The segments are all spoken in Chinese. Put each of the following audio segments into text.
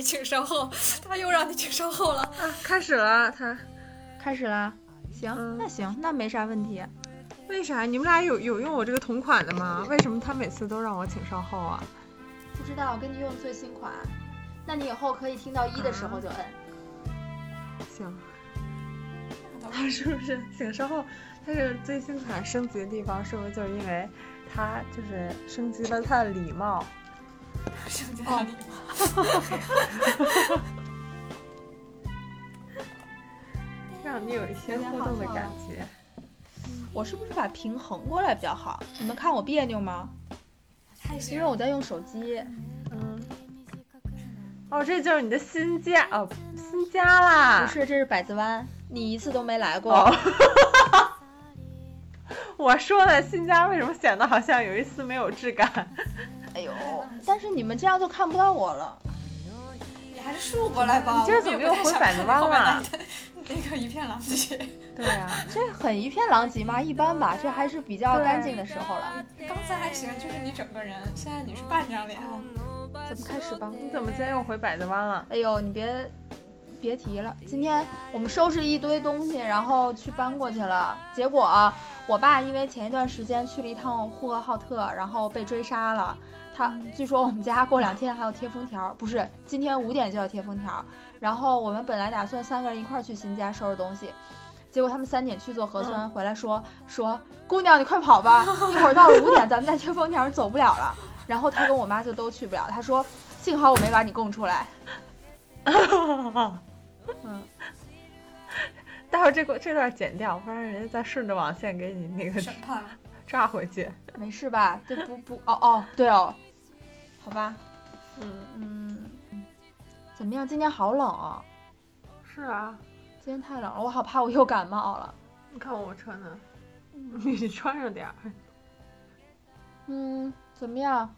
你请稍后，他又让你请稍后了。啊，开始了，他开始了。行，嗯那行，那没啥问题。为啥你们俩有有用我这个同款的吗？为什么他每次都让我请稍后啊？不知道，跟你用最新款。那你以后可以听到一的时候就摁。行，他是不是请稍后？他是最新款升级的地方，是不是就是因为他就是升级了他的礼貌？升级到你。让你有一些互动的感觉。我是不是把屏横过来比较好？你们看我别扭吗？太因为我在用手机。嗯。哦，这就是你的新家哦，新家啦。不是，这是百子湾，你一次都没来过。哦 我说的新家为什么显得好像有一丝没有质感？哎呦，但是你们这样就看不到我了。你还是竖过来吧。你今儿怎么又回百子湾了？那个一片狼藉。对呀、啊，这很一片狼藉吗？一般吧，这还是比较干净的时候了。刚才还行，就是你整个人，现在你是半张脸。咱们开始吧。你怎么今天又回百子湾了？哎呦，你别别提了，今天我们收拾一堆东西，然后去搬过去了。结果、啊、我爸因为前一段时间去了一趟呼和浩特，然后被追杀了。他据说我们家过两天还要贴封条，不是今天五点就要贴封条。然后我们本来打算三个人一块儿去新家收拾东西，结果他们三点去做核酸，嗯、回来说说姑娘你快跑吧，一会儿到了五点咱们再贴封条走不了了。然后他跟我妈就都去不了，他说幸好我没把你供出来。嗯，待会儿这个这段剪掉，不然人家再顺着网线给你那个审判炸回去。没事吧？这不不哦哦对哦，好吧。嗯嗯，怎么样？今天好冷啊。是啊，今天太冷了，我好怕我又感冒了。你看我穿的，你穿上点儿。嗯，怎么样？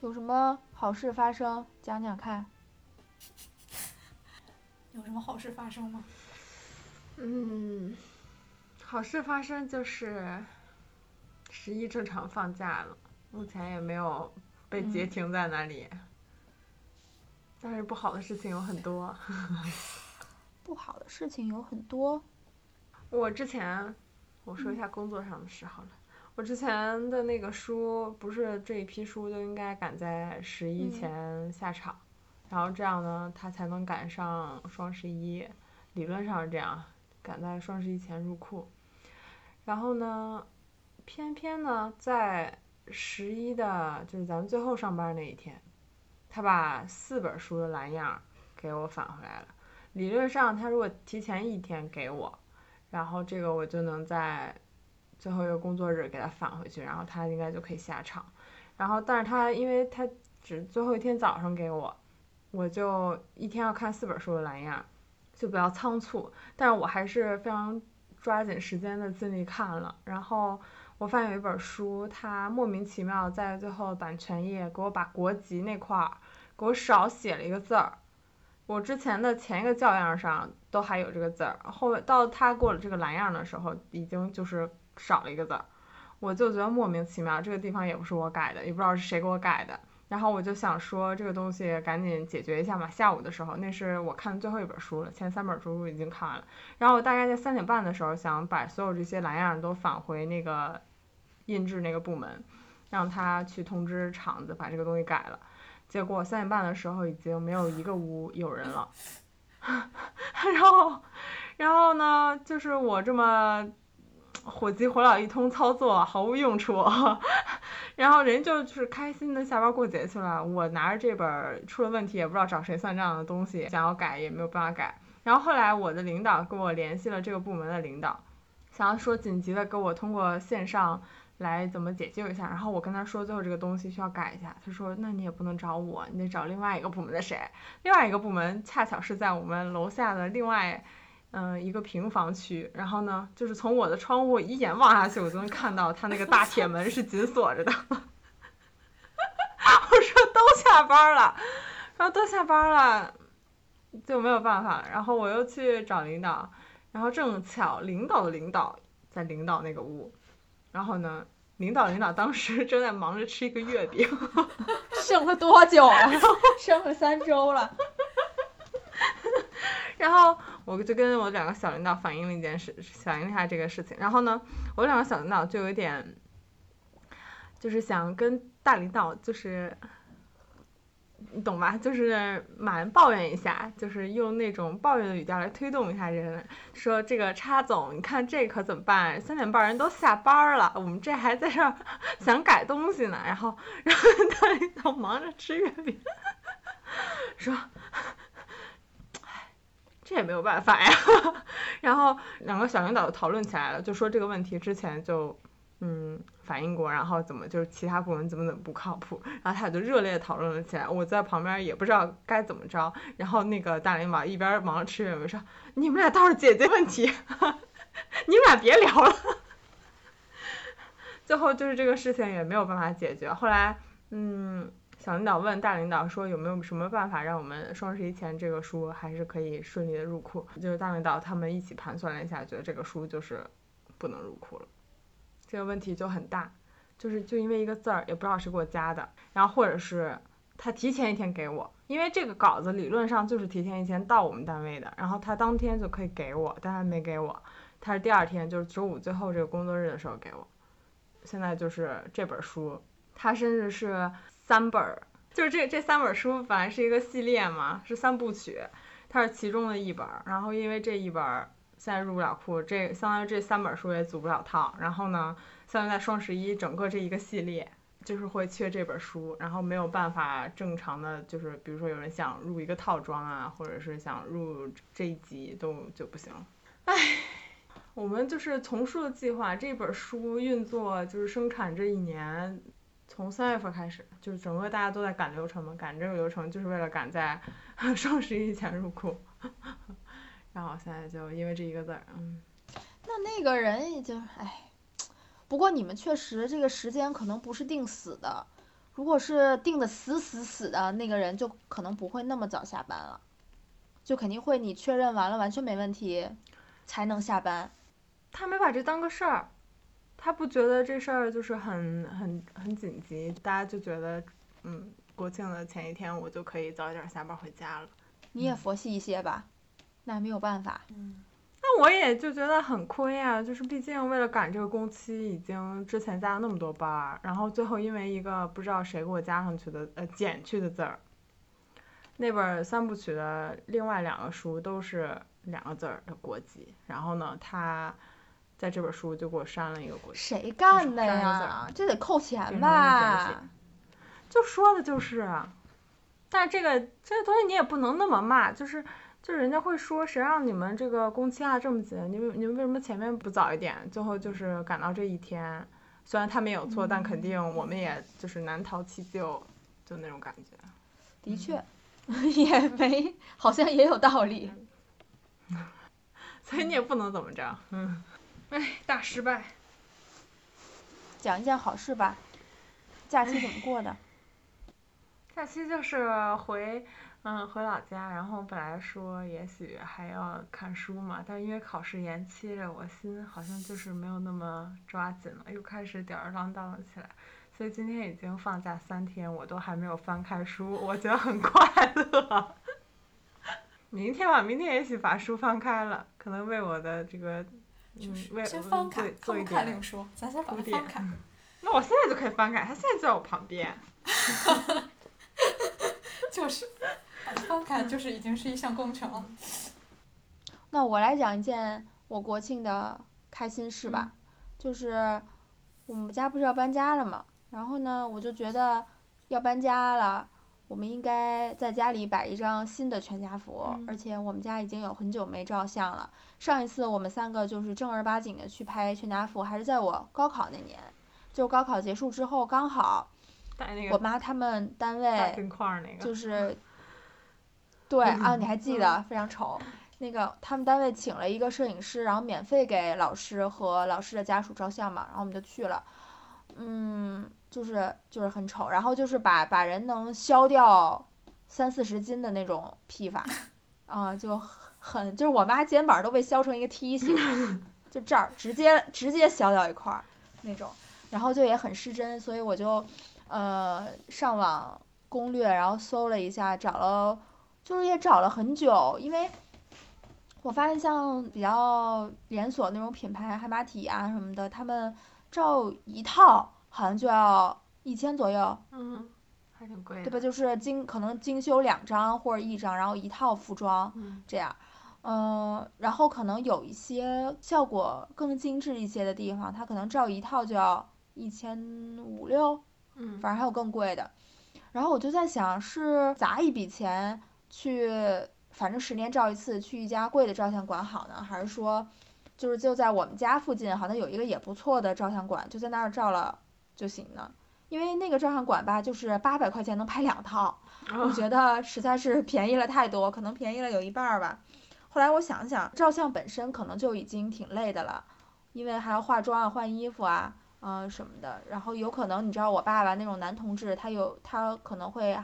有什么好事发生？讲讲看。有什么好事发生吗？嗯，好事发生就是十一正常放假了，目前也没有被截停在那里。嗯、但是不好的事情有很多。不好的事情有很多。我之前我说一下工作上的事好了。我之前的那个书，不是这一批书都应该赶在十一前下场，嗯、然后这样呢，它才能赶上双十一，理论上是这样，赶在双十一前入库。然后呢，偏偏呢，在十一的，就是咱们最后上班那一天，他把四本书的蓝样给我返回来了。理论上，他如果提前一天给我，然后这个我就能在。最后一个工作日给他返回去，然后他应该就可以下场。然后，但是他因为他只最后一天早上给我，我就一天要看四本书的蓝样，就比较仓促。但是我还是非常抓紧时间的尽力看了。然后我发现有一本书，它莫名其妙在最后版权页给我把国籍那块儿给我少写了一个字儿。我之前的前一个校样上都还有这个字儿，后到他给我这个蓝样的时候，已经就是。少了一个字儿，我就觉得莫名其妙，这个地方也不是我改的，也不知道是谁给我改的。然后我就想说这个东西赶紧解决一下嘛。下午的时候，那是我看的最后一本书了，前三本书已经看完了。然后我大概在三点半的时候想把所有这些蓝样都返回那个印制那个部门，让他去通知厂子把这个东西改了。结果三点半的时候已经没有一个屋有人了。然后，然后呢，就是我这么。火急火燎一通操作毫无用处，然后人就是开心的下班过节去了。我拿着这本出了问题也不知道找谁算账的东西，想要改也没有办法改。然后后来我的领导跟我联系了这个部门的领导，想要说紧急的给我通过线上来怎么解救一下。然后我跟他说最后这个东西需要改一下，他说那你也不能找我，你得找另外一个部门的谁。另外一个部门恰巧是在我们楼下的另外。嗯、一个平房区，然后呢，就是从我的窗户一眼望下去，我就能看到他那个大铁门是紧锁着的。我说都下班了，然后都下班了，就没有办法。然后我又去找领导，然后正巧领导的领导在领导那个屋，然后呢，领导领导当时 正在忙着吃一个月饼，剩了多久啊？剩了三周了。然后我就跟我两个小领导反映了一件事，反映一下这个事情。然后呢，我两个小领导就有点，就是想跟大领导就是。你懂吧？就是蛮抱怨一下，就是用那种抱怨的语调来推动一下人，说这个叉总，你看这可怎么办？三点半人都下班了，我们这还在这儿 想改东西呢。然后，然后大领导忙着吃月饼，说，唉，这也没有办法呀。然后两个小领导就讨论起来了，就说这个问题之前就。嗯，反映过，然后怎么就是其他部门怎么怎么不靠谱，然后他俩就热烈讨论了起来。我在旁边也不知道该怎么着，然后那个大领导一边忙着吃月饼说：“你们俩倒是解决问题，你们俩别聊了。”最后就是这个事情也没有办法解决。后来，嗯，小领导问大领导说有没有什么办法让我们双十一前这个书还是可以顺利的入库？就是大领导他们一起盘算了一下，觉得这个书就是不能入库了。这个问题就很大，就是就因为一个字儿，也不知道谁给我加的，然后或者是他提前一天给我，因为这个稿子理论上就是提前一天到我们单位的，然后他当天就可以给我，但他没给我，他是第二天，就是周五最后这个工作日的时候给我。现在就是这本书，它甚至是三本儿，就是这这三本书本来是一个系列嘛，是三部曲，它是其中的一本儿，然后因为这一本儿。现在入不了库，这相当于这三本书也组不了套。然后呢，相当于在双十一整个这一个系列，就是会缺这本书，然后没有办法正常的，就是比如说有人想入一个套装啊，或者是想入这一集都就不行。唉，我们就是丛书的计划，这本书运作就是生产这一年，从三月份开始，就是整个大家都在赶流程嘛，赶这个流程就是为了赶在 双十一前入库。然后现在就因为这一个字儿，嗯。那那个人已经，唉，不过你们确实这个时间可能不是定死的，如果是定的死死死的，那个人就可能不会那么早下班了，就肯定会你确认完了完全没问题，才能下班。他没把这当个事儿，他不觉得这事儿就是很很很紧急，大家就觉得，嗯，国庆的前一天我就可以早一点下班回家了。你也佛系一些吧。那没有办法，嗯，那我也就觉得很亏啊，就是毕竟为了赶这个工期，已经之前加了那么多班儿，然后最后因为一个不知道谁给我加上去的呃减去的字儿，那本三部曲的另外两个书都是两个字儿的国籍，然后呢，他在这本书就给我删了一个国籍，谁干的呀？这得扣钱吧？就说的就是，但是这个这个东西你也不能那么骂，就是。就人家会说，谁让你们这个工期压这么紧？你们你们为什么前面不早一点？最后就是赶到这一天，虽然他没有错，但肯定我们也就是难逃其咎，就那种感觉。的确，也没，好像也有道理。所以你也不能怎么着，嗯。哎，大失败。讲一件好事吧。假期怎么过的？假期就是回。嗯，回老家，然后本来说也许还要看书嘛，但因为考试延期了，我心好像就是没有那么抓紧了，又开始吊儿郎当了起来。所以今天已经放假三天，我都还没有翻开书，我觉得很快乐。明天吧，明天也许把书翻开了，可能为我的这个嗯为先翻开，做一点书，咱先把它翻开。那我现在就可以翻开，它现在就在我旁边。就是。翻开就是已经是一项工程了。那我来讲一件我国庆的开心事吧，就是我们家不是要搬家了嘛，然后呢，我就觉得要搬家了，我们应该在家里摆一张新的全家福，而且我们家已经有很久没照相了。上一次我们三个就是正儿八经的去拍全家福，还是在我高考那年，就高考结束之后刚好，我妈他们单位就是。对啊，你还记得非常丑，那个他们单位请了一个摄影师，然后免费给老师和老师的家属照相嘛，然后我们就去了，嗯，就是就是很丑，然后就是把把人能削掉三四十斤的那种劈法，啊，就很就是我妈肩膀都被削成一个梯形，就这儿直接直接削掉一块儿那种，然后就也很失真，所以我就呃上网攻略，然后搜了一下，找了。就是也找了很久，因为我发现像比较连锁那种品牌，海马体啊什么的，他们照一套好像就要一千左右，嗯，还挺贵的。对吧？就是精可能精修两张或者一张，然后一套服装嗯这样。嗯，然后可能有一些效果更精致一些的地方，它可能照一套就要一千五六，嗯反正还有更贵的。然后我就在想，是砸一笔钱去，反正十年照一次，去一家贵的照相馆好呢，还是说，就是就在我们家附近，好像有一个也不错的照相馆，就在那儿照了就行呢？因为那个照相馆吧，就是八百块钱能拍两套，我觉得实在是便宜了太多，可能便宜了有一半儿吧。后来我想想，照相本身可能就已经挺累的了，因为还要化妆啊、换衣服啊，嗯、什么的。然后有可能你知道我爸爸那种男同志，他有他可能会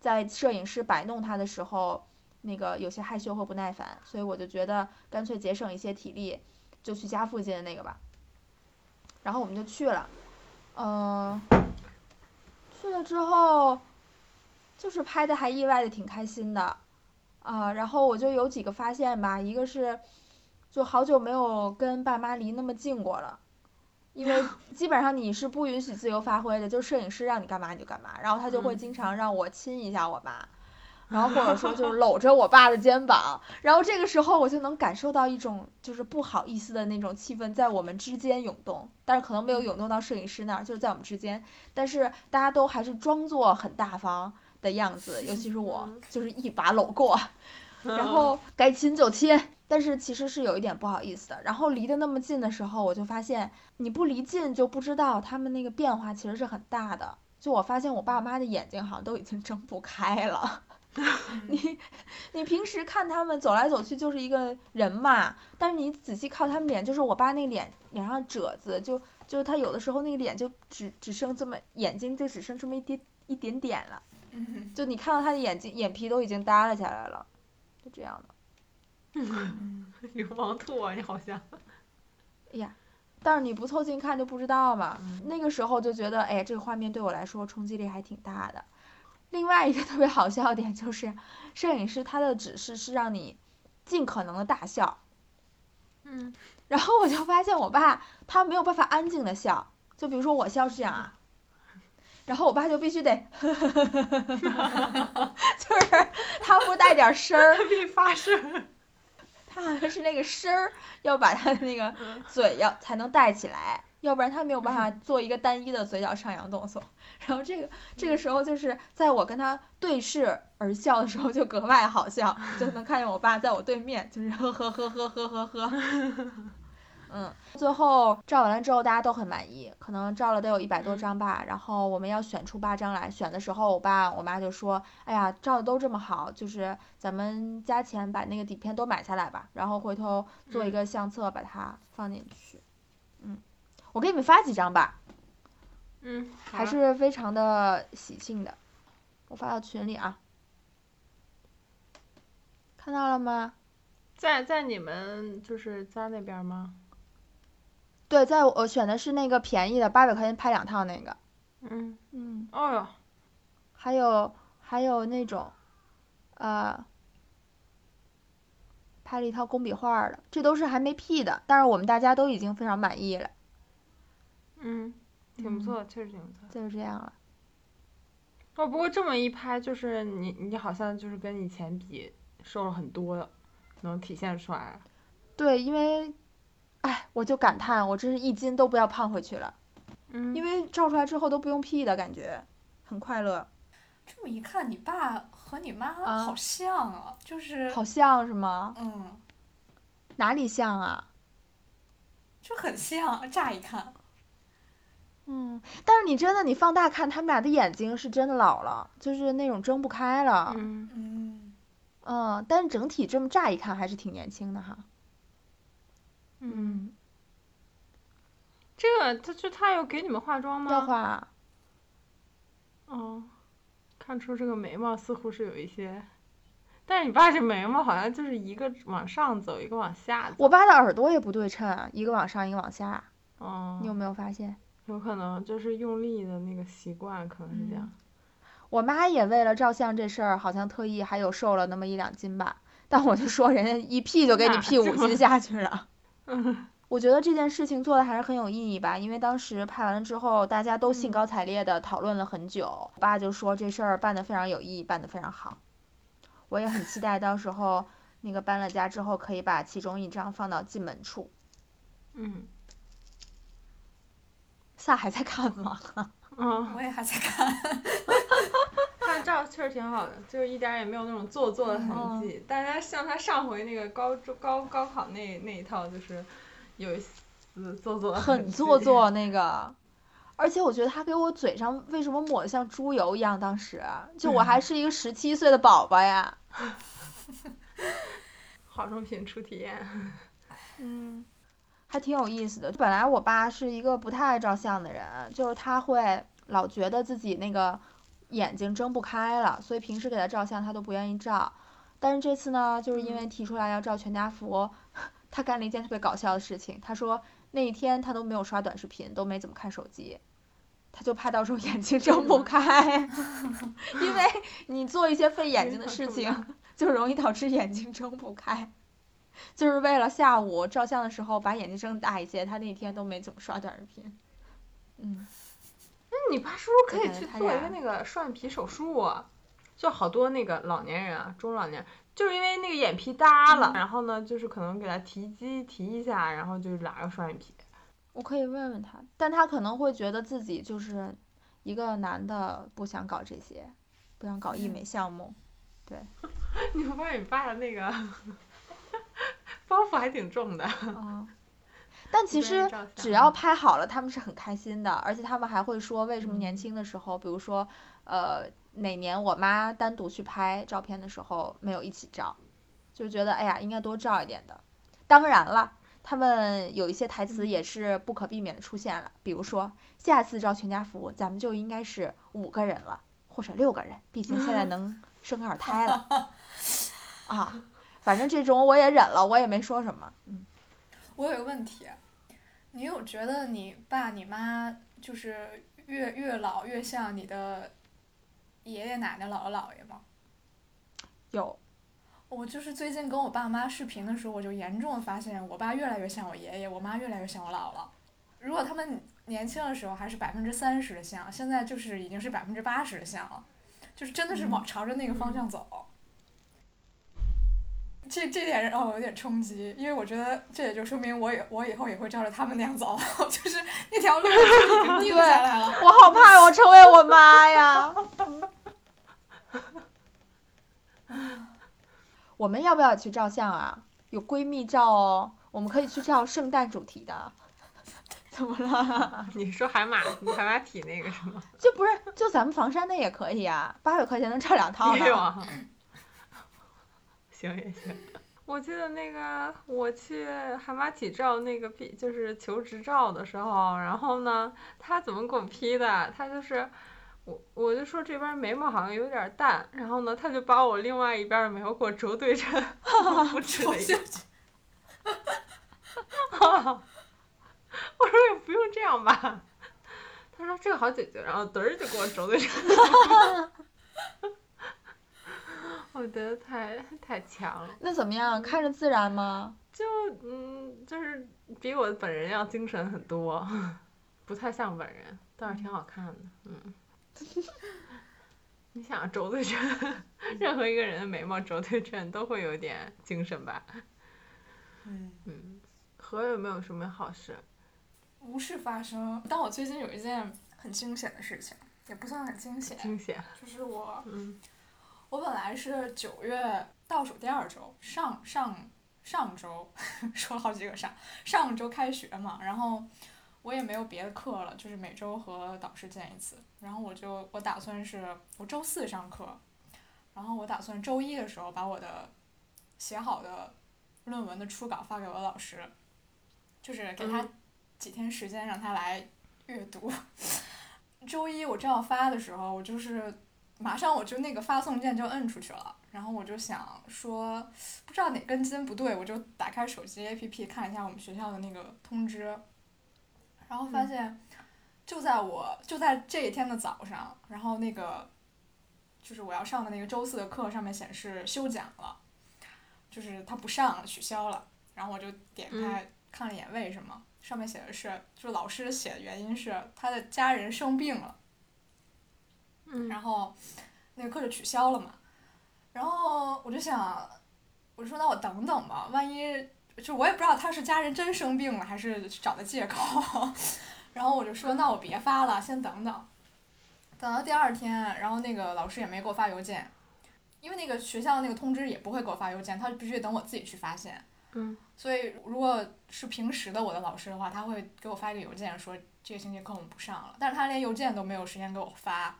在摄影师摆弄他的时候，那个有些害羞和不耐烦，所以我就觉得干脆节省一些体力，就去家附近的那个吧。然后我们就去了，嗯、去了之后，就是拍的还意外的挺开心的，啊、然后我就有几个发现吧，一个是，就好久没有跟爸妈离那么近过了，因为基本上你是不允许自由发挥的，就是摄影师让你干嘛你就干嘛，然后他就会嗯经常让我亲一下我妈。然后或者说就是搂着我爸的肩膀，然后这个时候我就能感受到一种就是不好意思的那种气氛在我们之间涌动，但是可能没有涌动到摄影师那儿，就是在我们之间，但是大家都还是装作很大方的样子，尤其是我嗯，就是一把搂过，然后该亲就亲，但是其实是有一点不好意思的。然后离得那么近的时候，我就发现你不离近就不知道他们那个变化其实是很大的。就我发现我爸妈的眼睛好像都已经睁不开了。你 你平时看他们走来走去就是一个人嘛，但是你仔细靠他们脸，就是我爸那脸脸上褶子，就就是他有的时候那个脸就只只剩这么眼睛就只剩这么一点一点点了，嗯就你看到他的眼睛眼皮都已经耷拉下来了，就这样的。流氓兔啊，你好像。哎呀，但是你不凑近看就不知道嘛。嗯那个时候就觉得，哎，这个画面对我来说冲击力还挺大的。另外一个特别好笑的点就是，摄影师他的指示是让你尽可能的大笑，嗯 然后我就发现我爸他没有办法安静的笑，就比如说我笑是这样啊，然后我爸就必须得，就是他不带点声儿，必须发声。他好像是那个声儿要把他的那个嗯嘴要才能带起来，要不然他没有办法做一个单一的嘴角上扬动作。然后这个这个时候就是在我跟他对视而笑的时候就格外好笑，就能看见我爸在我对面就是呵呵呵呵呵呵呵。嗯，最后照完了之后，大家都很满意，可能照了得有一百多张吧。然后我们要选出八张来，选的时候，我爸我妈就说：“哎呀，照的都这么好，就是咱们加钱把那个底片都买下来吧，然后回头做一个相册把它放进去。”嗯，我给你们发几张吧，嗯，还是非常的喜庆的，我发到群里啊，看到了吗？在在你们就是家那边吗？对，在我选的是那个便宜的，八百块钱拍两套那个。嗯。嗯。哦哟，还有还有那种，呃，拍了一套工笔画儿的，这都是还没 P 的，但是我们大家都已经非常满意了，嗯，挺不错，确实挺不错。就是这样了。哦，不过这么一拍，就是你你好像就是跟以前比瘦了很多，能体现出来。对，因为，哎，我就感叹，我真是一斤都不要胖回去了，嗯因为照出来之后都不用 P 的感觉，很快乐，这么一看，你爸和你妈啊好像啊，就是好像是吗？嗯，哪里像啊？就很像，乍一看。嗯，但是你真的你放大看，他们俩的眼睛是真的老了，就是那种睁不开了。嗯，嗯，嗯，但是整体这么乍一看还是挺年轻的哈。嗯，这个他就他有给你们化妆吗？要化，哦，看出这个眉毛似乎是有一些，但是你爸这眉毛好像就是一个往上走，一个往下走。我爸的耳朵也不对称，一个往上，一个往下，哦，你有没有发现？有可能就是用力的那个习惯，可能是这样。我妈也为了照相这事儿，好像特意还有瘦了那么一两斤吧。但我就说人家一 P 就给你 P 五斤下去了。我觉得这件事情做的还是很有意义吧，因为当时拍完了之后，大家都兴高采烈的讨论了很久。我爸就说这事儿办的非常有意义，办得非常好。我也很期待到时候那个搬了家之后，可以把其中一张放到进门处。嗯萨还在看吗？嗯，我也还在看。他照确实挺好的，就是一点儿也没有那种做作的痕迹。但是他像他上回那个高中高高考那那一套，就是有一丝做作很做作 那个，而且我觉得他给我嘴上为什么抹的像猪油一样？当时就我还是一个十七岁的宝宝呀。化妆品初体验。嗯，还挺有意思的。本来我爸是一个不太爱照相的人，就是他会老觉得自己那个眼睛睁不开了，所以平时给他照相他都不愿意照。但是这次呢，就是因为提出来要照全家福，他干了一件特别搞笑的事情。他说那一天他都没有刷短视频，都没怎么看手机，他就怕到时候眼睛睁不开，因为你做一些费眼睛的事情，就容易导致眼睛睁不开。就是为了下午照相的时候把眼睛睁大一些，他那天都没怎么刷短视频。嗯，那你爸是不是可以去做一个那个双眼皮手术啊？就好多那个老年人啊，中老年，就是因为那个眼皮耷了，然后呢，就是可能给他提肌提一下，然后就是拉个双眼皮。我可以问问他，但他可能会觉得自己就是一个男的，不想搞这些，不想搞医美项目。对 你会发现你爸的那个 包袱还挺重的。啊。但其实只要拍好了，他们是很开心的，而且他们还会说为什么嗯年轻的时候，比如说，呃，哪年我妈单独去拍照片的时候没有一起照，就觉得哎呀应该多照一点的。当然了，他们有一些台词也是不可避免的出现了，比如说下次照全家福，咱们就应该是五个人了，或者六个人，毕竟现在能 生二胎了。啊，反正这种我也忍了，我也没说什么。嗯我有个问题，你有觉得你爸你妈就是越越老越像你的爷爷奶奶姥姥姥爷吗？有，我就是最近跟我爸妈视频的时候，我就严重发现，我爸越来越像我爷爷，我妈越来越像我姥姥。如果他们年轻的时候还是百分之三十的像，现在就是已经是百分之八十的像了，就是真的是往朝着那个方向走。这这点让我有点冲击，因为我觉得这也就说明我以我以后也会照着他们那样走，就是那条路已经定下来了。我好怕我成为我妈呀！我们要不要去照相啊？有闺蜜照哦，我们可以去照圣诞主题的。怎么了？你说海马海马体那个是吗？就不是就咱们房山的也可以啊，八百块钱能照两套呢。行也行。我记得那个我去海马体照那个 P 就是求职照的时候，然后呢，他怎么给我 P 的？他就是我我就说这边眉毛好像有点淡，然后呢，他就把我另外一边的眉毛给我轴对称，不止了一个。我说也不用这样吧。他说这个好解决，然后嘚儿就给我轴对称。我觉得太太强了，那怎么样？看着自然吗？就嗯，就是比我本人要精神很多，不太像本人，倒是挺好看的，嗯。你想轴对称，任何一个人的眉毛轴对称都会有点精神吧？嗯，嗯，和有没有什么好事？无事发生。但我最近有一件很惊险的事情，也不算很惊险，惊险，就是我嗯我本来是九月倒数第二周，上上上周 说了好几个上，上周开学嘛，然后我也没有别的课了，就是每周和导师见一次，然后我就我打算是我周四上课，然后我打算周一的时候把我的写好的论文的初稿发给我老师，就是给他嗯几天时间让他来阅读。周一我正要发的时候，我就是马上我就那个发送键就摁出去了，然后我就想说，不知道哪根筋不对，我就打开手机 APP 看一下我们学校的那个通知，然后发现就在我就在这一天的早上，然后那个就是我要上的那个周四的课上面显示休讲了，就是他不上了，取消了。然后我就点开看了一眼为什么，上面写的是，就老师写的原因是他的家人生病了，嗯然后那个课就取消了嘛。然后我就想，我就说那我等等吧，万一就我也不知道他是家人真生病了还是找的借口。然后我就说那我别发了，先等等。等到第二天，然后那个老师也没给我发邮件，因为那个学校那个通知也不会给我发邮件，他必须得等我自己去发现。嗯。所以如果是平时的我的老师的话，他会给我发一个邮件说这个星期课我们不上了，但是他连邮件都没有时间给我发，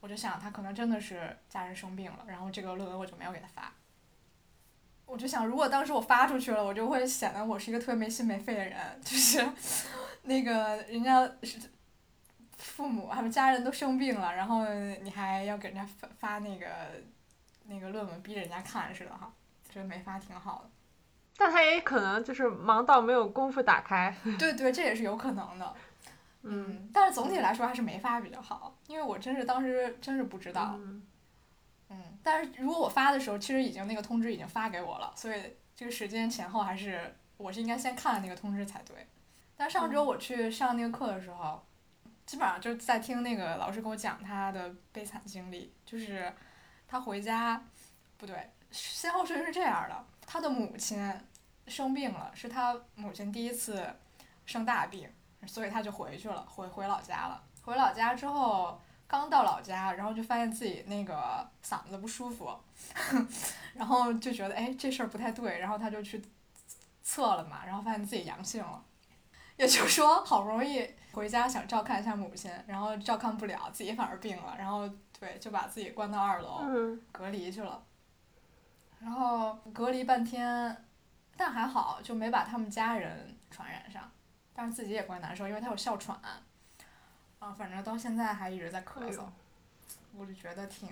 我就想他可能真的是家人生病了，然后这个论文我就没有给他发。我就想，如果当时我发出去了，我就会显得我是一个特别没心没肺的人，就是 那个人家是父母他们家人都生病了，然后你还要给人家发发那个那个论文，逼着人家看似的哈，觉得没发挺好的。但他也可能就是忙到没有功夫打开。对对，这也是有可能的。嗯嗯，但是总体来说还是没发比较好，因为我真是当时真是不知道。嗯嗯，但是如果我发的时候，其实已经那个通知已经发给我了，所以这个时间前后还是我是应该先看那个通知才对。但上周我去上那个课的时候，基本上就是在听那个老师给我讲他的悲惨经历，就是他回家，不对，先后顺序是这样的：他的母亲生病了，是他母亲第一次生大病，所以他就回去了，回回老家了。回老家之后，刚到老家，然后就发现自己那个嗓子不舒服，然后就觉得哎这事儿不太对，然后他就去测了嘛，然后发现自己阳性了，也就是说好不容易回家想照看一下母亲，然后照看不了，自己反而病了，然后对就把自己关到二楼嗯。隔离去了，然后隔离半天，但还好就没把他们家人传染上，但是自己也怪难受，因为他有哮喘，啊，反正到现在还一直在咳嗽。我就觉得挺，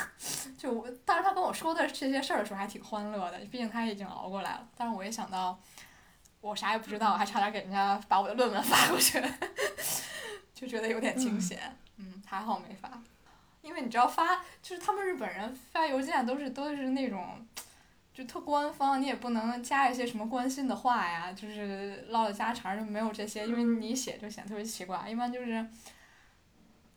就我，当时他跟我说的这些事儿的时候还挺欢乐的，毕竟他已经熬过来了，但是我一想到我啥也不知道，还差点给人家把我的论文发过去，就觉得有点惊险，嗯，还好没发。因为你知道发，就是他们日本人发邮件都是都是那种，就特官方，你也不能加一些什么关心的话呀，就是唠唠家常就没有这些，因为你一写就显得特别奇怪，一般就是，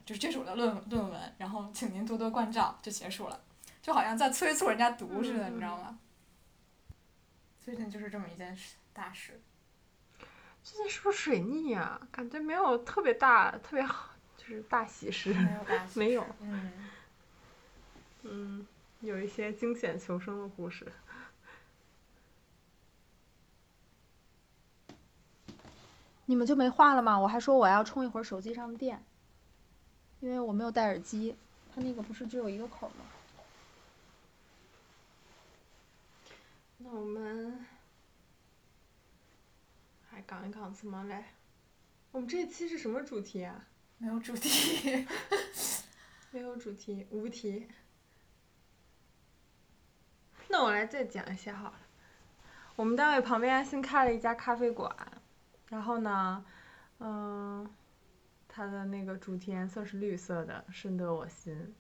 就是这是我的论论文，然后请您多多关照就结束了，就好像在催促人家读似的，你知道吗？最近就是这么一件事大事，最近是不是水逆呀、感觉没有特别大、特别好，就是大喜事。没有大喜没有嗯。嗯，有一些惊险求生的故事。你们就没话了吗？我还说我要充一会儿手机上的电，因为我没有戴耳机，它那个不是只有一个口吗？那我们还讲一讲什么嘞？我们这一期是什么主题啊？没有主题 没有主题，无题。那我来再讲一下好了。我们单位旁边新开了一家咖啡馆，然后呢，嗯，它的那个主题颜色是绿色的，深得我心。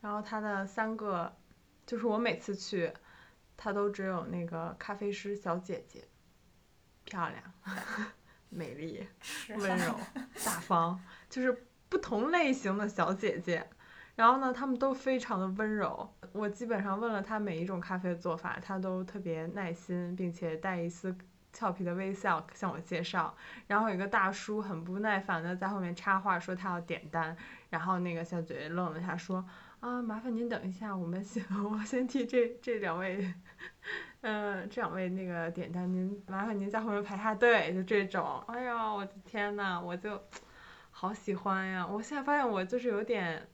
然后它的三个，就是我每次去，它都只有那个咖啡师小姐姐，漂亮，美丽。温柔、大方，就是不同类型的小姐姐。然后呢，她们都非常的温柔。我基本上问了她每一种咖啡的做法，她都特别耐心，并且带一丝俏皮的微笑向我介绍。然后有一个大叔很不耐烦的在后面插话说他要点单，然后那个小姐姐愣了一下说：“啊，麻烦您等一下，我们先 我先替这这两位。”嗯，这两位那个点单，您麻烦您在后面排下队，就这种。哎呀，我的天呐，我就好喜欢呀！我现在发现我就是有点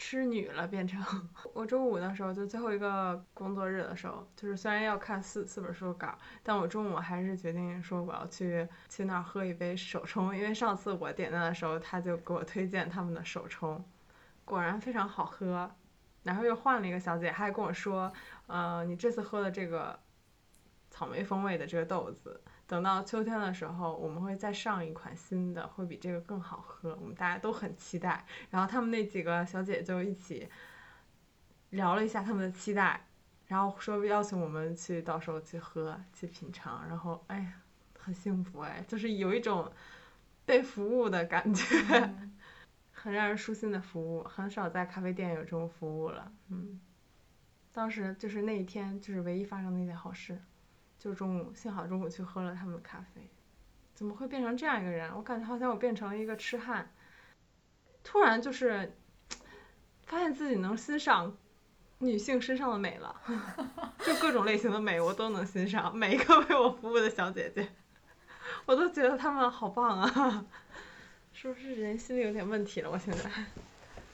痴女了，变成。我周五的时候，就最后一个工作日的时候，就是虽然要看四四本书稿，但我中午还是决定说我要去去那儿喝一杯手冲，因为上次我点单的时候，他就给我推荐他们的手冲，果然非常好喝。然后又换了一个小姐，还跟我说，呃，你这次喝的这个草莓风味的这个豆子，等到秋天的时候，我们会再上一款新的，会比这个更好喝，我们大家都很期待。然后他们那几个小姐就一起聊了一下他们的期待，然后说邀请我们去到时候去喝去品尝，然后哎呀，很幸福哎，就是有一种被服务的感觉，嗯 很让人舒心的服务，很少在咖啡店有这种服务了，嗯。当时就是那一天，就是唯一发生的一件好事，就中午幸好中午去喝了他们的咖啡。怎么会变成这样一个人？我感觉好像我变成了一个痴汉，突然就是 发现自己能欣赏女性身上的美了，就各种类型的美我都能欣赏，每一个为我服务的小姐姐，我都觉得她们好棒啊！是不是人心里有点问题了？我现在，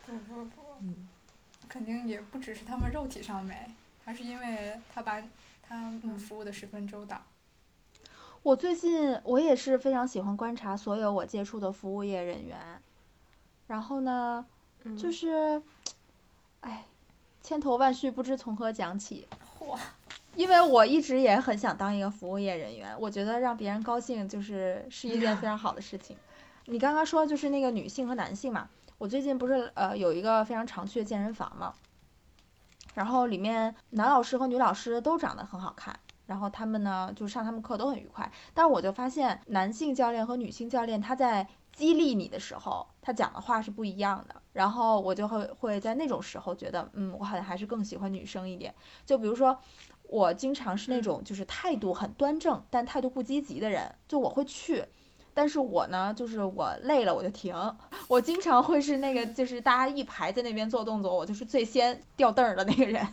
不不不，嗯肯定也不只是她们肉体上美，还是因为她把他们服务的十分周到。我最近我也是非常喜欢观察所有我接触的服务业人员，然后呢，嗯就是，哎，千头万绪不知从何讲起。嚯，因为我一直也很想当一个服务业人员，我觉得让别人高兴就是是一件非常好的事情。你刚刚说就是那个女性和男性嘛，我最近不是呃有一个非常常去的健身房嘛，然后里面男老师和女老师都长得很好看，然后他们呢就上他们课都很愉快，但是我就发现男性教练和女性教练他在激励你的时候，他讲的话是不一样的，然后我就会会在那种时候觉得，嗯，我好像还是更喜欢女生一点。就比如说，我经常是那种就是态度很端正，但态度不积极的人，就我会去。但是我呢，就是我累了我就停，我经常会是那个就是大家一排在那边做动作，我就是最先掉凳儿的那个人，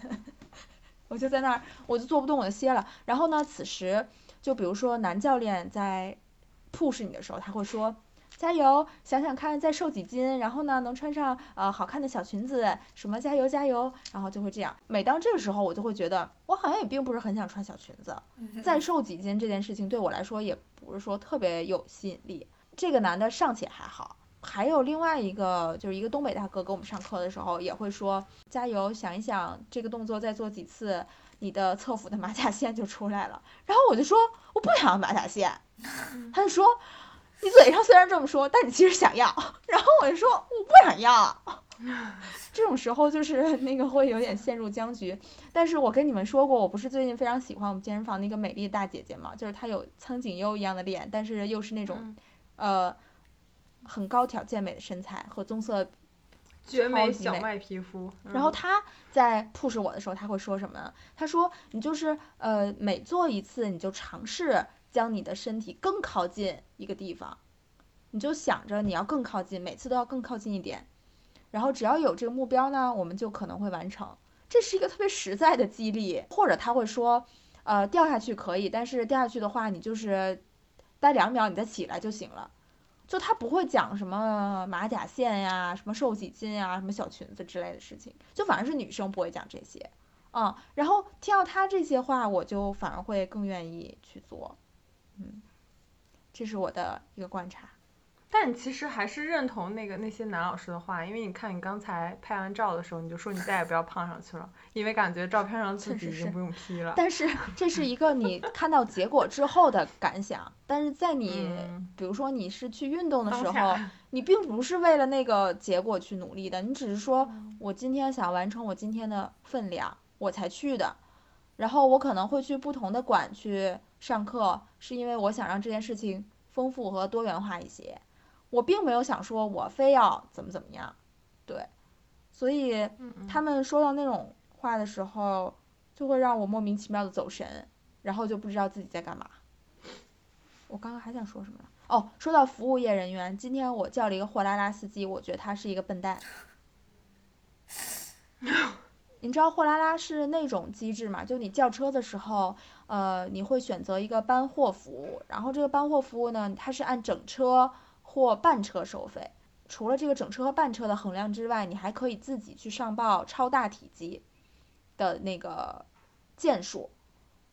我就在那儿我就坐不动我就歇了。然后呢，此时就比如说男教练在 push 你的时候，他会说加油，想想看再瘦几斤，然后呢能穿上呃好看的小裙子，什么加油加油，然后就会这样。每当这个时候，我就会觉得我好像也并不是很想穿小裙子，再瘦几斤这件事情对我来说也不是说特别有吸引力。这个男的尚且还好，还有另外一个就是一个东北大哥给我们上课的时候也会说加油，想一想这个动作再做几次，你的侧腹的马甲线就出来了。然后我就说我不想要马甲线，他就说你嘴上虽然这么说，但你其实想要。然后我就说我不想要。这种时候就是 那个会有点陷入僵局，但是我跟你们说过，我不是最近非常喜欢我们健身房那个美丽的大姐姐嘛，就是她有苍井优一样的脸，但是又是那种、嗯呃很高挑健美的身材和棕色绝美小麦皮肤，嗯然后他在 push 我的时候，他会说什么呢？他说：“你就是呃，每做一次，你就尝试将你的身体更靠近一个地方，你就想着你要更靠近，每次都要更靠近一点。然后只要有这个目标呢，我们就可能会完成。这是一个特别实在的激励。或者他会说，呃，掉下去可以，但是掉下去的话，你就是待两秒，你再起来就行了。”就他不会讲什么马甲线呀、什么瘦几斤呀、什么小裙子之类的事情，就反而是女生不会讲这些，嗯，然后听到他这些话，我就反而会更愿意去做，嗯，这是我的一个观察。但你其实还是认同那个那些男老师的话，因为你看你刚才拍完照的时候，你就说你再也不要胖上去了，因为感觉照片上自己已经不用 P 了。但是 这是一个你看到结果之后的感想，但是在你、嗯比如说你是去运动的时候，你并不是为了那个结果去努力的，你只是说嗯我今天想完成我今天的分量，我才去的。然后我可能会去不同的馆去上课，是因为我想让这件事情丰富和多元化一些。我并没有想说我非要怎么怎么样，对。所以嗯他们说到那种话的时候，就会让我莫名其妙的走神，然后就不知道自己在干嘛。我刚刚还想说什么呢？哦，说到服务业人员，今天我叫了一个货拉拉司机，我觉得他是一个笨蛋。你知道货拉拉是那种机制吗？就你叫车的时候，呃，你会选择一个搬货服务，然后这个搬货服务呢，它是按整车或半车收费。除了这个整车和半车的衡量之外，你还可以自己去上报超大体积的那个件数，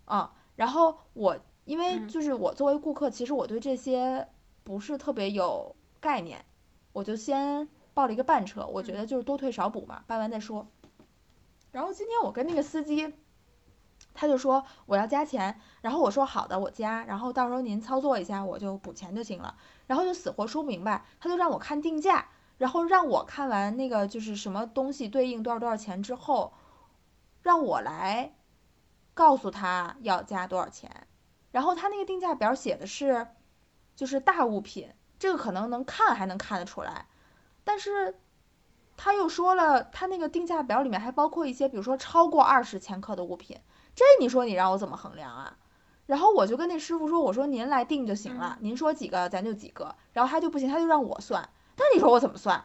啊，然后我因为嗯就是我作为顾客，其实我对这些不是特别有概念，我就先报了一个半车，我觉得就是多退少补嘛，办完再说。然后今天我跟那个司机，他就说我要加钱，然后我说好的，我加，然后到时候您操作一下，我就补钱就行了。然后就死活说不明白，他就让我看定价，然后让我看完那个就是什么东西对应多少多少钱之后，让我来告诉他要加多少钱，然后他那个定价表写的是，就是大物品，这个可能能看还能看得出来，但是他又说了，他那个定价表里面还包括一些，比如说超过二十千克的物品，这你说你让我怎么衡量啊？然后我就跟那师傅说，我说您来定就行了，您说几个咱就几个，然后他就不行，他就让我算，但你说我怎么算？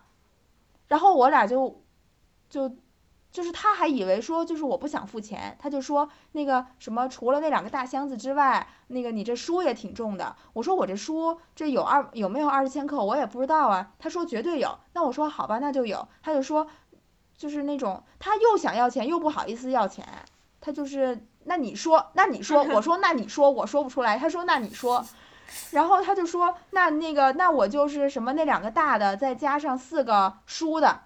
然后我俩就就。就是他还以为说就是我不想付钱，他就说那个什么除了那两个大箱子之外，那个你这书也挺重的。我说我这书这有二有没有二十千克我也不知道啊。他说绝对有。那我说好吧，那就有。他就说就是那种他又想要钱又不好意思要钱，他就是那你说那你说我说那你说我说不出来。他说那你说，然后他就说那那个那我就是什么那两个大的再加上四个输的。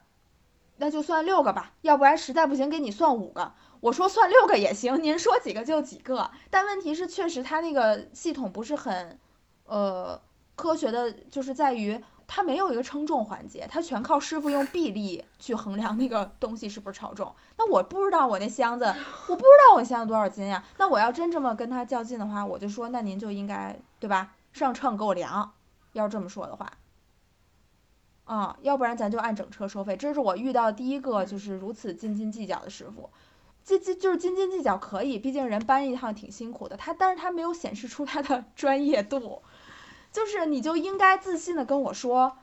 那就算六个吧，要不然实在不行给你算五个。我说算六个也行，您说几个就几个。但问题是，确实他那个系统不是很，呃，科学的，就是在于他没有一个称重环节，他全靠师傅用臂力去衡量那个东西是不是超重。那我不知道我那箱子，我不知道我箱子多少斤呀？那我要真这么跟他较劲的话，我就说那您就应该对吧？上秤给我量。要这么说的话。啊，要不然咱就按整车收费。这是我遇到第一个就是如此斤斤计较的师傅，斤斤就是斤斤计较可以，毕竟人搬一趟挺辛苦的。他但是他没有显示出他的 专业度，就是你就应该自信的跟我说，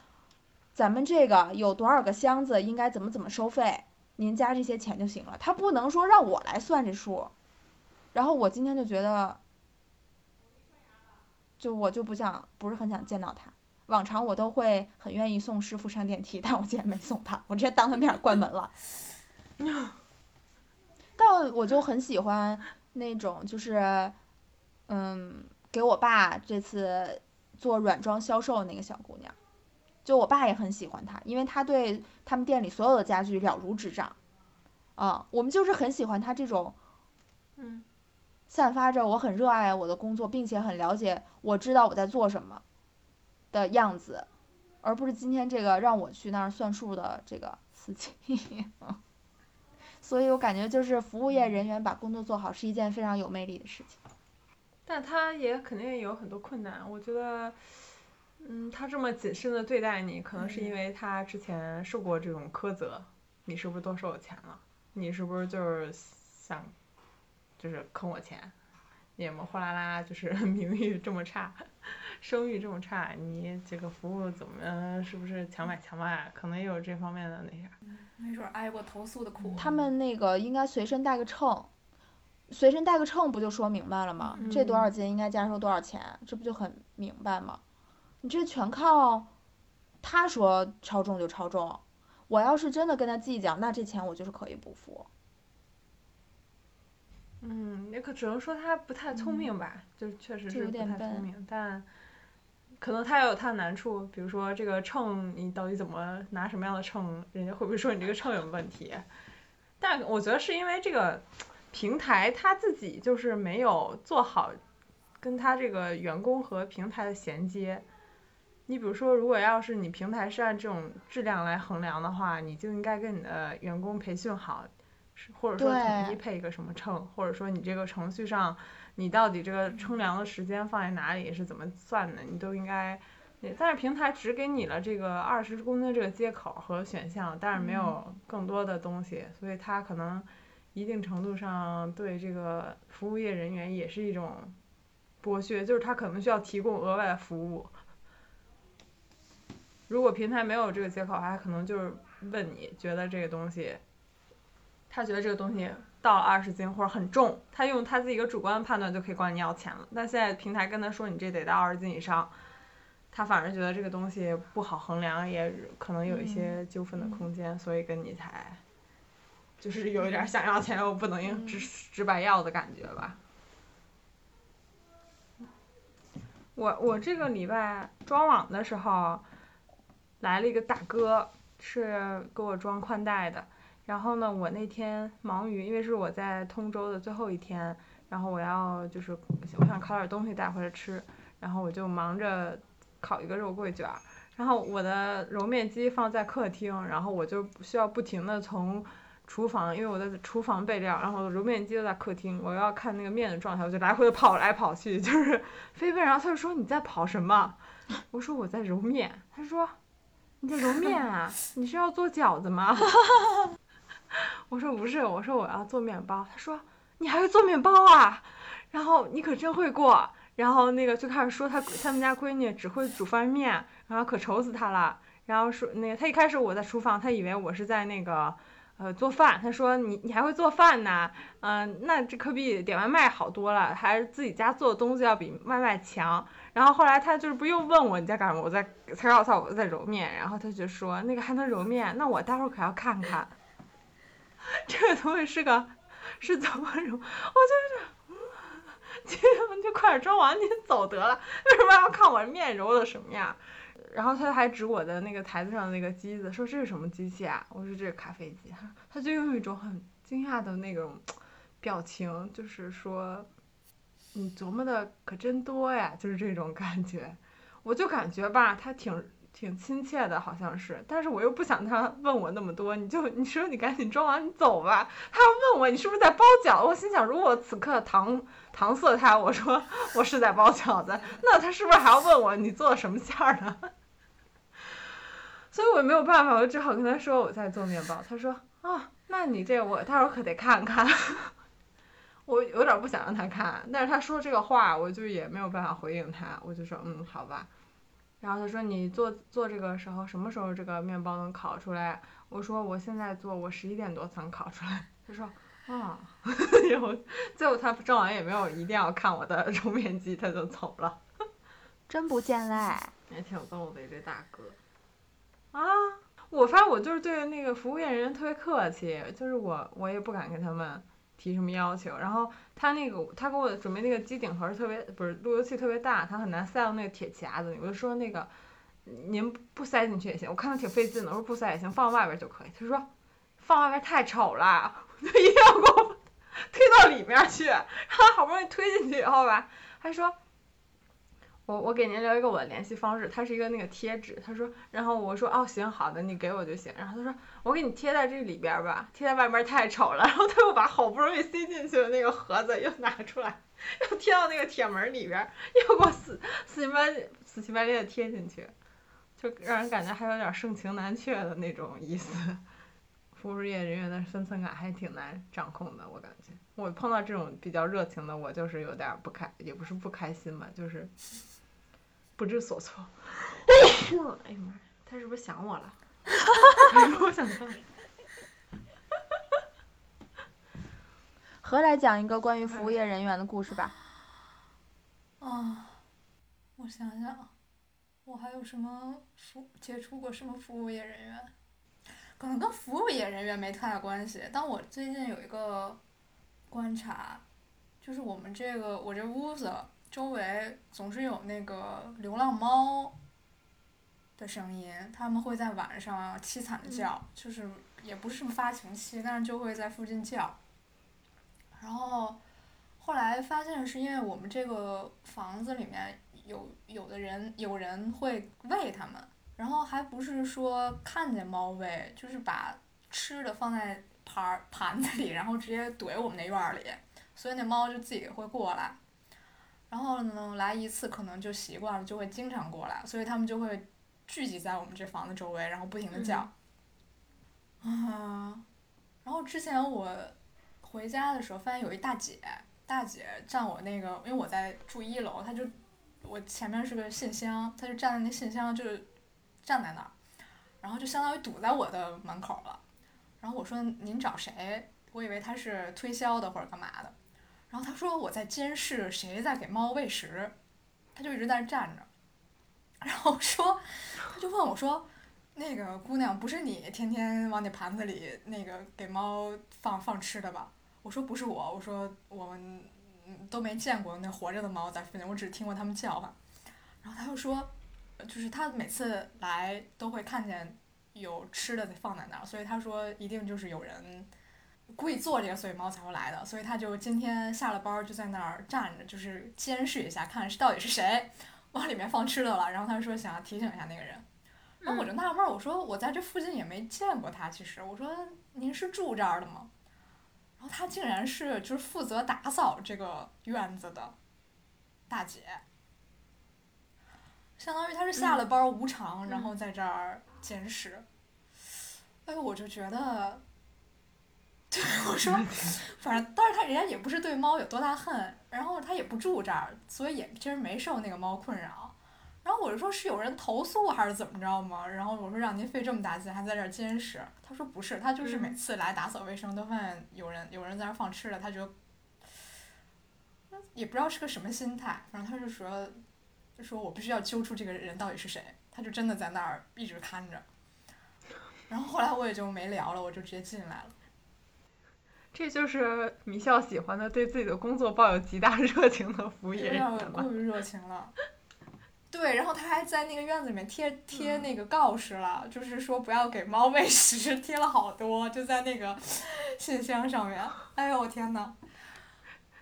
咱们这个有多少个箱子，应该怎么怎么收费，您加这些钱就行了。他不能说让我来算这数，然后我今天就觉得，就我就不想不是很想见到他。往常我都会很愿意送师傅上电梯，但我今天没送他，我直接当他面关门了。但我就很喜欢那种，就是，嗯，给我爸这次做软装销售的那个小姑娘，就我爸也很喜欢她，因为她对他们店里所有的家具了如指掌。啊，我们就是很喜欢她这种，嗯，散发着我很热爱我的工作，并且很了解，我知道我在做什么。的样子，而不是今天这个让我去那儿算数的这个司机，所以我感觉就是服务业人员把工作做好是一件非常有魅力的事情。但他也肯定有很多困难，我觉得，嗯，他这么谨慎的对待你，可能是因为他之前受过这种苛责。你是不是多收我钱了？你是不是就是想，就是坑我钱？你们货拉拉，就是 名誉这么差。声誉这么差，你这个服务怎么是不是强买强卖？可能也有这方面的那啥。没准挨过投诉的苦。他们那个应该随身带个秤，随身带个秤不就说明白了吗？这多少斤应该加收多少钱？这不就很明白吗？你这全靠他说超重就超重，我要是真的跟他计较，那这钱我就是可以不付。嗯，也可只能说他不太聪明吧，就确实是不太聪明，但可能他也有他的难处，比如说这个秤，你到底怎么拿什么样的秤，人家会不会说你这个秤有问题？但我觉得是因为这个平台他自己就是没有做好跟他这个员工和平台的衔接。你比如说，如果要是你平台是按这种质量来衡量的话，你就应该跟你的员工培训好。或者说统一配一个什么秤，或者说你这个程序上，你到底这个称量的时间放在哪里是怎么算的，你都应该。但是平台只给你了这个二十公斤这个接口和选项，但是没有更多的东西，所以它可能一定程度上对这个服务业人员也是一种剥削，就是他可能需要提供额外的服务。如果平台没有这个接口，他可能就是问你觉得这个东西。他觉得这个东西到了二十斤或者很重，他用他自己一个主观的判断就可以管你要钱了。但现在平台跟他说你这得到二十斤以上，他反而觉得这个东西不好衡量，也可能有一些纠纷的空间，所以跟你才就是有一点想要钱又不能直直白要的感觉吧。我我这个礼拜装网的时候，来了一个大哥，是给我装宽带的。然后呢，我那天忙于，因为是我在通州的最后一天，然后我要就是我想烤点东西带回来吃，然后我就忙着烤一个肉桂卷儿，然后我的揉面机放在客厅，然后我就需要不停的从厨房，因为我在厨房备料，然后揉面机就在客厅，我要看那个面的状态，我就来回的跑来跑去，就是飞奔。然后他就说你在跑什么？我说我在揉面。他说你在揉面啊？你是要做饺子吗？我说不是，我说我要做面包。他说你还会做面包啊？然后你可真会过。然后那个就开始说他他们家闺女只会煮方便面，然后可愁死他了。然后说那个他一开始我在厨房，他以为我是在那个呃做饭。他说你你还会做饭呢？嗯，那这可比点外卖好多了，还是自己家做的东西要比外卖强。然后后来他就是不又问我你在干什么？我在才告诉他我在揉面。然后他就说那个还能揉面？那我待会儿可要看看，这个东西是个是怎么揉？我就是。就就快点装完，你走得了。为什么要看我面揉的什么样？然后他还指我的那个台子上的那个机子，说这是什么机器啊？我说这是咖啡机。他就用一种很惊讶的那种表情，就是说你琢磨的可真多呀，就是这种感觉。我就感觉吧，他挺。挺亲切的，好像是，但是我又不想他问我那么多，你就你说你赶紧装完你走吧。他要问我你是不是在包饺子，我心想如果此刻搪搪塞他，我说 我是在包饺子，那他是不是还要问我你做什么馅儿的？所以我没有办法，我只好跟他说我在做面包。他说啊，那你这我待会儿可得看看。我有点不想让他看，但是他说这个话，我就也没有办法回应他，我就说嗯，好吧。然后他说你做做这个时候什么时候这个面包能烤出来？我说我现在做，我十一点多才能烤出来。他说啊，然后最后他正完也没有一定要看我的 揉面机，他就走了。真不见嘞，也挺逗的这大哥。啊，我发现我就是对那个服务业人员特别客气，就是我我也不敢跟他们。提什么要求？然后他那个他给我准备那个机顶盒特别不是路由器特别大，他很难塞到那个铁夹子里。我就说那个您不塞进去也行，我看他挺费劲的。我说不塞也行，放外边就可以。他说放外边太丑了，我就一定要给我 推到里面去。然后好不容易推进去以后吧，还说。我我给您留一个我的联系方式，它是一个那个贴纸。他说，然后我说哦行好的，你给我就行。然后他说我给你贴在这里边吧，贴在外面太丑了。然后他又把好不容易塞进去的那个盒子又拿出来，又贴到那个铁门里边，又给我死死乞白死乞白赖的贴进去，就让人感觉还有点盛情难却的那种意思。服务业人员的分寸感还挺难掌控的，我感觉。我碰到这种比较热情的，我就是有点不开，也不是不开心吧，就是。不知所措。哎呀妈呀，他是不是想我了？我想他。何来讲一个关于服务业人员的故事吧。啊，我想想，我还有什么服接触过什么服务业人员？可能跟服务业人员没太大关系，但我最近有一个观察，就是我们这个我这屋子。周围总是有那个流浪猫的声音，它们会在晚上凄惨的叫，就是也不是什么发情期，但是就会在附近叫。然后后来发现是因为我们这个房子里面有有的人有人会喂它们，然后还不是说看见猫喂，就是把吃的放在盘盘子里，然后直接怼我们那院儿里，所以那猫就自己会过来。然后呢，来一次可能就习惯了，就会经常过来，所以他们就会聚集在我们这房子周围，然后不停的叫。啊，然后之前我回家的时候，发现有一大姐，大姐站我那个，因为我在住一楼，她就我前面是个信箱，她就站在那信箱，就站在那儿，然后就相当于堵在我的门口了。然后我说您找谁？我以为她是推销的或者干嘛的。然后他说我在监视谁在给猫喂食，他就一直在那站着。然后说，他就问我说：“那个姑娘不是你天天往那盘子里那个给猫放放吃的吧？”我说：“不是我，我说我们都没见过那活着的猫在附近，我只听过它们叫唤。”然后他又说，就是他每次来都会看见有吃的放在那儿，所以他说一定就是有人。故意做这个，所以猫才会来的。所以他就今天下了班就在那儿站着，就是监视一下，看是到底是谁往里面放吃的了。然后他说想要提醒一下那个人。然后我就纳闷儿，我说我在这附近也没见过他，其实我说您是住这儿的吗？然后他竟然是就是负责打扫这个院子的大姐，相当于他是下了班儿无偿，然后在这儿监视。哎呦，我就觉得，对 我说，反正但是他人家也不是对猫有多大恨，然后他也不住这儿，所以也其实没受那个猫困扰。然后我就说是有人投诉还是怎么着吗？然后我说让您费这么大劲还在这儿监视，他说不是，他就是每次来打扫卫生都发现有人有人在那儿放吃的，他就也不知道是个什么心态，反正他就说就说我必须要揪出这个人到底是谁，他就真的在那儿一直看着。然后后来我也就没聊了，我就直接进来了。这就是米笑喜欢的，对自己的工作抱有极大 热情的服务有业人员过。于热情了。对，然后他还在那个院子里面贴贴那个告示了，就是说不要给猫喂食，贴了好多，就在那个信箱上面。哎呦我天呐，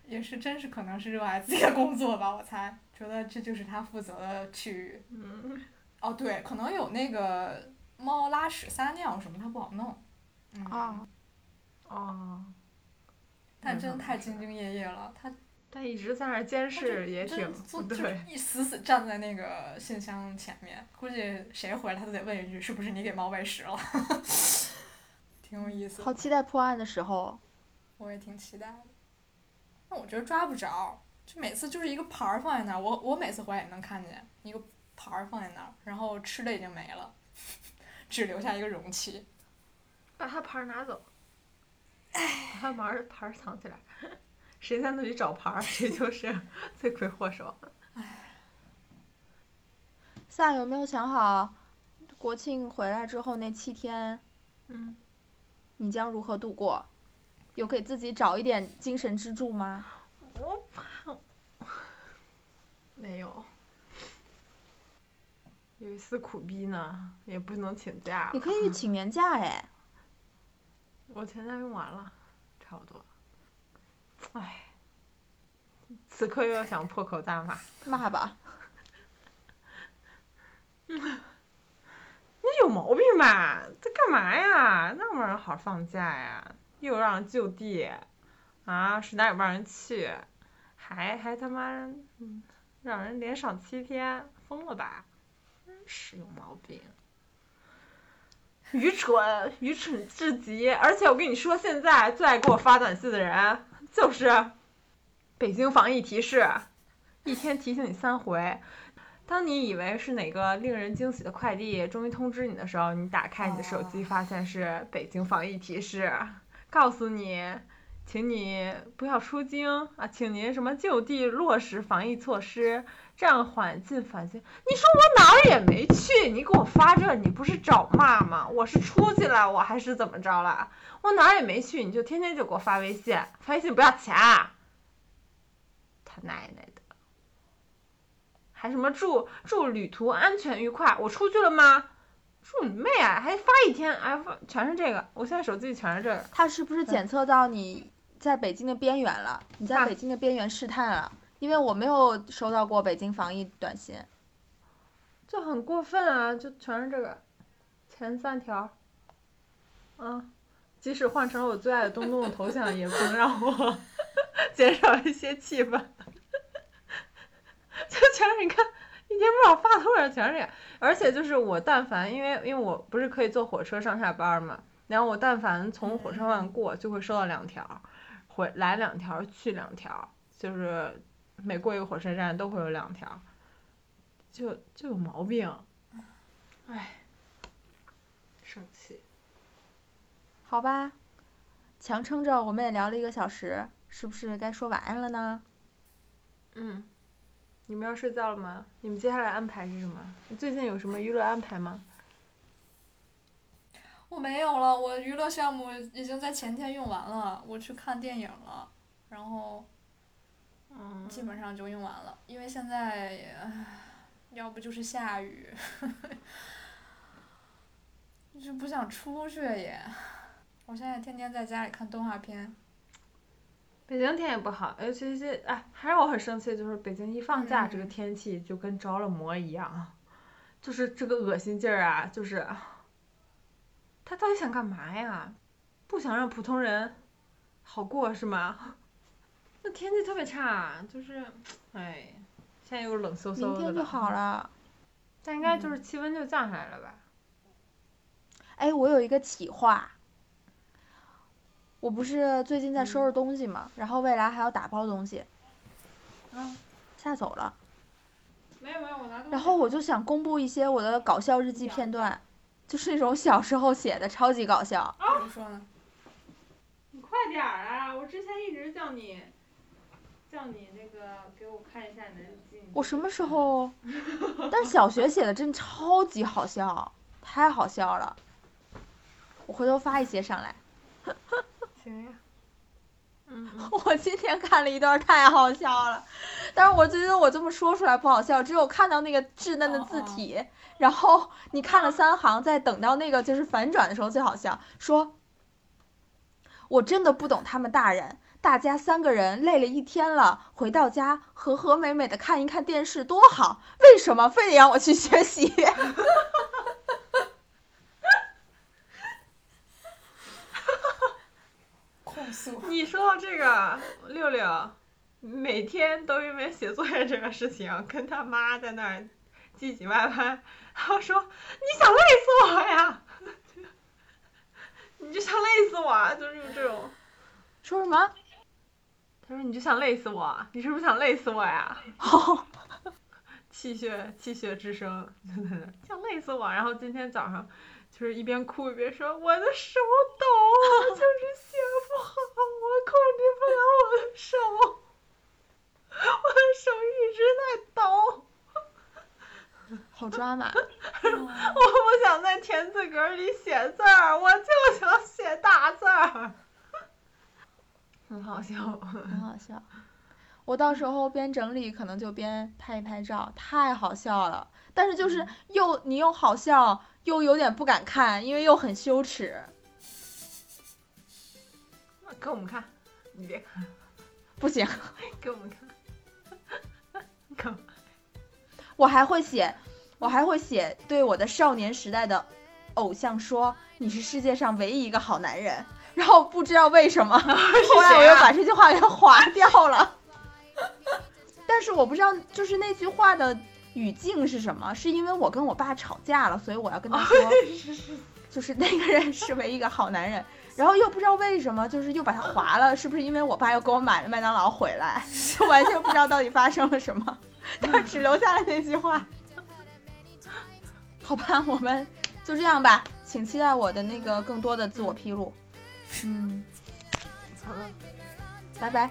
也是真是可能是热爱自己的工作吧，我猜，觉得这就是他负责的区域。嗯，哦，对，可能有那个猫拉屎撒尿什么，他不好弄。嗯。啊，哦，但真的太兢兢业业了，他。他一直在那儿监视也挺就对。一死死站在那个信箱前面，估计谁回来他都得问一句：“是不是你给猫喂食了？” 挺有意思的，好期待破案的时候。我也挺期待的。但我觉得抓不着，就每次就是一个盘儿放在那儿，我我每次回来也能看见一个盘儿放在那儿，然后吃的已经没了，只留下一个容器。把他盘儿拿走，把他牌儿牌儿藏起来，谁在那里找牌儿，谁就是罪魁祸首。哎萨有没有想好，国庆回来之后那七天嗯，你将如何度过？有给自己找一点精神支柱吗？我怕，没有，有一丝苦逼呢，也不能请假。你可以 请年假哎。我前假用完了，差不多。唉，此刻又要想破口大骂，骂吧，你有毛病吧？这干嘛呀？那么让人好好放假呀？又让人就地，啊，是哪也不让人去，还还他妈，嗯，让人连上七天，疯了吧？真是有毛病。愚蠢，愚蠢至极！而且我跟你说，现在最爱给我发短信的人就是北京防疫提示，一天提醒你三回。当你以为是哪个令人惊喜的快递终于通知你的时候，你打开你的手机，发现是北京防疫提示，告诉你，请你不要出京啊，请您什么就地落实防疫措施，暂缓进返京。你说我哪儿也没去，你给我发这，你不是找骂吗？我是出去了，我还是怎么着了？我哪儿也没去，你就天天就给我发微信，发微信不要钱啊，他奶奶的！还什么祝祝旅途安全愉快？我出去了吗？祝你妹啊！还发一天，哎，全是这个。我现在手机里全是这个。他是不是检测到你在北京的边缘了？你在啊北京的边缘试探了？因为我没有收到过北京防疫短信。就很过分啊！就全是这个，前三条，嗯，即使换成了我最爱的东东的头像，也不能让我 减少一些气氛。就全是你看，一天不知道发多少，全是这样。而且就是我但凡因为因为我不是可以坐火车上下班嘛，然后我但凡从火车站过，就会收到两条，回来两条，去两条，就是每过一个火车站都会有两条。就就有毛病，唉，生气。好吧，强撑着我们也聊了一个小时，是不是该说晚安了呢？嗯，你们要睡觉了吗？你们接下来安排是什么？你最近有什么娱乐安排吗？我没有了，我娱乐项目已经在前天用完了，我去看电影了，然后嗯，基本上就用完了，因为现在要不就是下雨，就不想出去也。我现在天天在家里看动画片，北京天也不好，尤其是哎，还让我很生气，就是北京一放假，这个嗯天气就跟着了魔一样，就是这个恶心劲儿啊，就是他到底想干嘛呀？不想让普通人好过是吗？那天气特别差，就是，哎，现在又冷飕飕的。明天就好。了。但应该就是气温就降下来了吧？哎，我有一个企划，我不是最近在收拾东西嘛，然后未来还要打包东西，嗯，吓走了，没有没有，我拿东西。然后我就想公布一些我的搞笑日记片段，就是那种小时候写的，超级搞笑。怎么说呢？你快点儿啊！我之前一直叫你，叫你那个给我看一下你的日记。我什么时候？但是小学写的真超级好笑，太好笑了。我回头发一些上来。行呀。嗯 嗯。我今天看了一段，太好笑了，但是我觉得我这么说出来不好笑，只有看到那个稚嫩的字体，然后你看了三行，再等到那个就是反转的时候最好笑。说，我真的不懂他们大人，大家三个人累了一天了，回到家和和美美的看一看电视多好，为什么非得让我去学习？控诉。你说到这个，六六每天都因为写作业这个事情跟他妈在那儿唧唧歪歪，然后说你想累死我呀，你就想累死我啊，就是用这种。说什么？他说你就想累死我，你是不是想累死我呀？哦，气血气血之声就在那想累死我，然后今天早上就是一边哭一边说我的手抖，我 就是写不好，我控制不了我的手，我的手一直在抖，好抓马。我不想在田字格里写字儿，我就想写大字儿，很好笑。很好笑。我到时候边整理，可能就边拍一拍照，太好笑了。但是就是又你又好笑，又有点不敢看，因为又很羞耻。给我们看，你别看，不行，给我们看，看。我还会写，我还会写对我的少年时代的偶像说你是世界上唯一一个好男人。然后不知道为什么，后来我又把这句话给划掉了。但是我不知道，就是那句话的语境是什么？是因为我跟我爸吵架了，所以我要跟他说，就是那个人是为一一个好男人。然后又不知道为什么，就是又把它划了，是不是因为我爸又给我买了麦当劳回来？就完全不知道到底发生了什么，但只留下了那句话。好吧，我们就这样吧，请期待我的那个更多的自我披露。嗯，好了。拜拜。